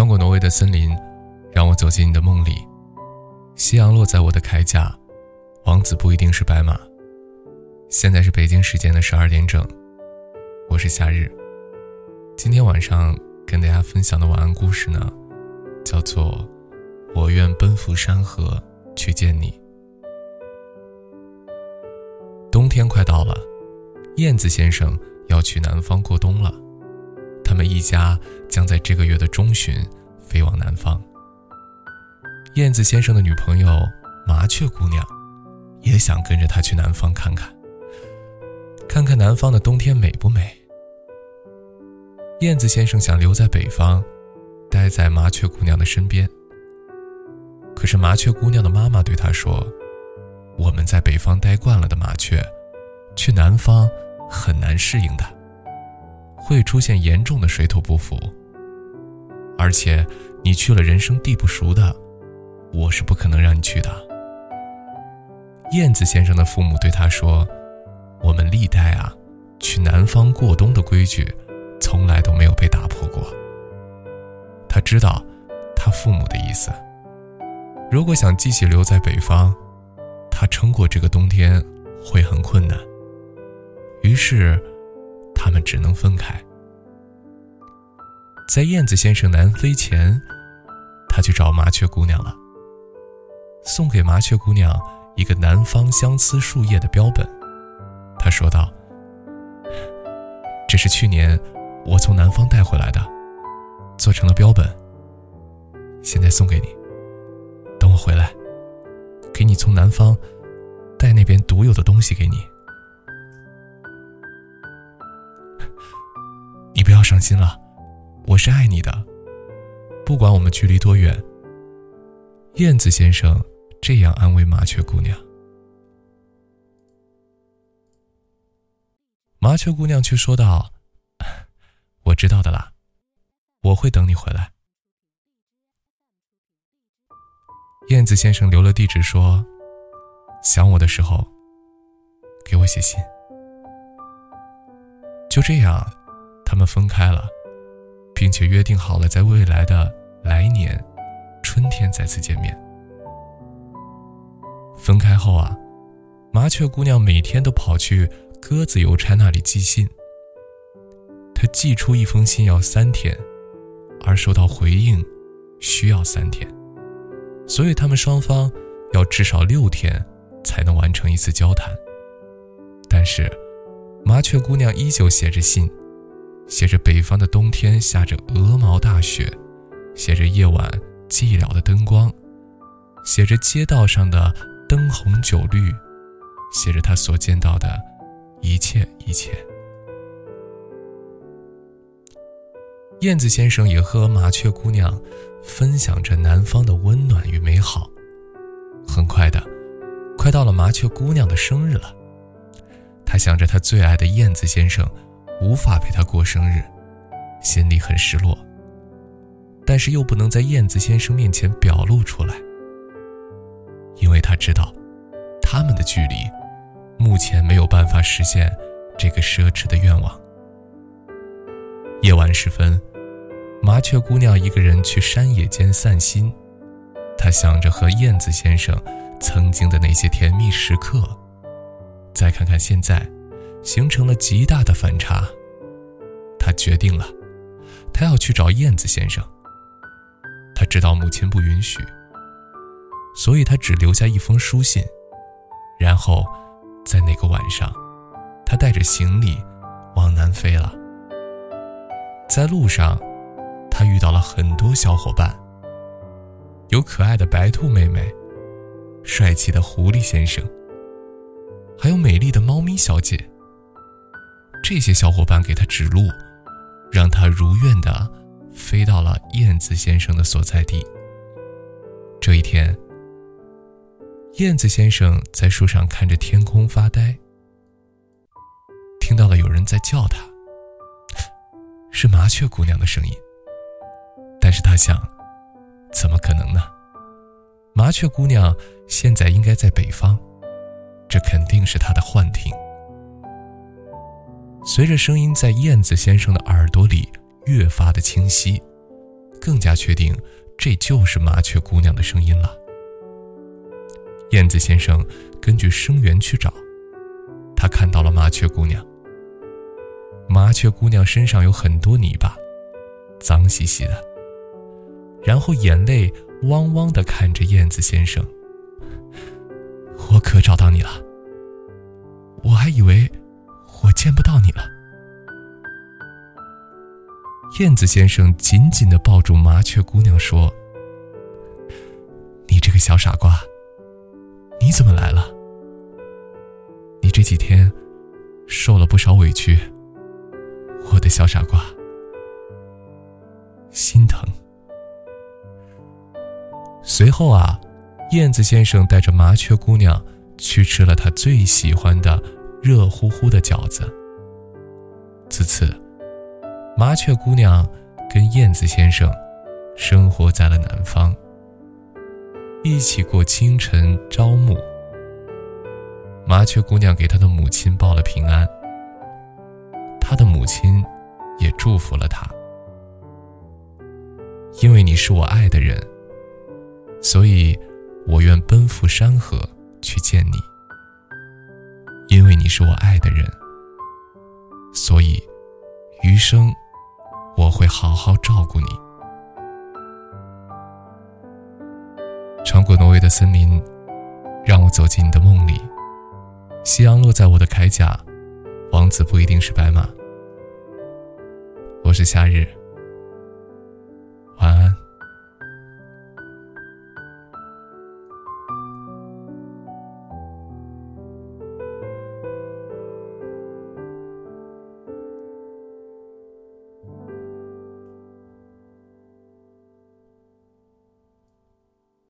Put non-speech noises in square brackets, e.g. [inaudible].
穿过挪威的森林，让我走进你的梦里。夕阳落在我的铠甲，王子不一定是白马。现在是北京时间的十二点整，我是夏日。今天晚上跟大家分享的晚安故事呢，叫做《我愿奔赴山河去见你》。冬天快到了，燕子先生要去南方过冬了。他们一家将在这个月的中旬飞往南方。燕子先生的女朋友麻雀姑娘也想跟着他去南方看看，看看南方的冬天美不美。燕子先生想留在北方，待在麻雀姑娘的身边。可是麻雀姑娘的妈妈对他说：“我们在北方待惯了的麻雀，去南方很难适应的。”会出现严重的水土不服，而且你去了人生地不熟的，我是不可能让你去的。燕子先生的父母对他说：“我们历代啊，去南方过冬的规矩，从来都没有被打破过。”他知道他父母的意思。如果想继续留在北方，他撑过这个冬天会很困难。于是。他们只能分开。在燕子先生南飞前，他去找麻雀姑娘了，送给麻雀姑娘一个南方相思树叶的标本。他说道：“这是去年我从南方带回来的，做成了标本。现在送给你，等我回来，给你从南方带那边独有的东西给你。”要伤心了，我是爱你的，不管我们距离多远。燕子先生这样安慰麻雀姑娘，麻雀姑娘却说道：“ [laughs] 我知道的啦，我会等你回来。”燕子先生留了地址，说：“想我的时候，给我写信。”就这样。他们分开了，并且约定好了在未来的来年春天再次见面。分开后啊，麻雀姑娘每天都跑去鸽子邮差那里寄信。她寄出一封信要三天，而收到回应需要三天，所以他们双方要至少六天才能完成一次交谈。但是，麻雀姑娘依旧写着信。写着北方的冬天下着鹅毛大雪，写着夜晚寂寥的灯光，写着街道上的灯红酒绿，写着他所见到的一切一切。燕子先生也和麻雀姑娘分享着南方的温暖与美好。很快的，快到了麻雀姑娘的生日了，他想着他最爱的燕子先生。无法陪他过生日，心里很失落。但是又不能在燕子先生面前表露出来，因为他知道，他们的距离，目前没有办法实现这个奢侈的愿望。夜晚时分，麻雀姑娘一个人去山野间散心，她想着和燕子先生曾经的那些甜蜜时刻，再看看现在。形成了极大的反差。他决定了，他要去找燕子先生。他知道母亲不允许，所以他只留下一封书信。然后，在那个晚上，他带着行李往南飞了。在路上，他遇到了很多小伙伴，有可爱的白兔妹妹，帅气的狐狸先生，还有美丽的猫咪小姐。这些小伙伴给他指路，让他如愿的飞到了燕子先生的所在地。这一天，燕子先生在树上看着天空发呆，听到了有人在叫他，是麻雀姑娘的声音。但是他想，怎么可能呢？麻雀姑娘现在应该在北方，这肯定是他的幻听。随着声音在燕子先生的耳朵里越发的清晰，更加确定这就是麻雀姑娘的声音了。燕子先生根据声源去找，他看到了麻雀姑娘。麻雀姑娘身上有很多泥巴，脏兮兮的，然后眼泪汪汪的看着燕子先生。我可找到你了，我还以为我见不到你了。燕子先生紧紧的抱住麻雀姑娘说：“你这个小傻瓜，你怎么来了？你这几天受了不少委屈。”我的小傻瓜，心疼。随后啊，燕子先生带着麻雀姑娘去吃了他最喜欢的热乎乎的饺子。自此，麻雀姑娘跟燕子先生生活在了南方，一起过清晨朝暮。麻雀姑娘给她的母亲报了平安。她的母亲也祝福了她，因为你是我爱的人，所以我愿奔赴山河去见。你是我爱的人，所以余生我会好好照顾你。穿过挪威的森林，让我走进你的梦里。夕阳落在我的铠甲，王子不一定是白马。我是夏日。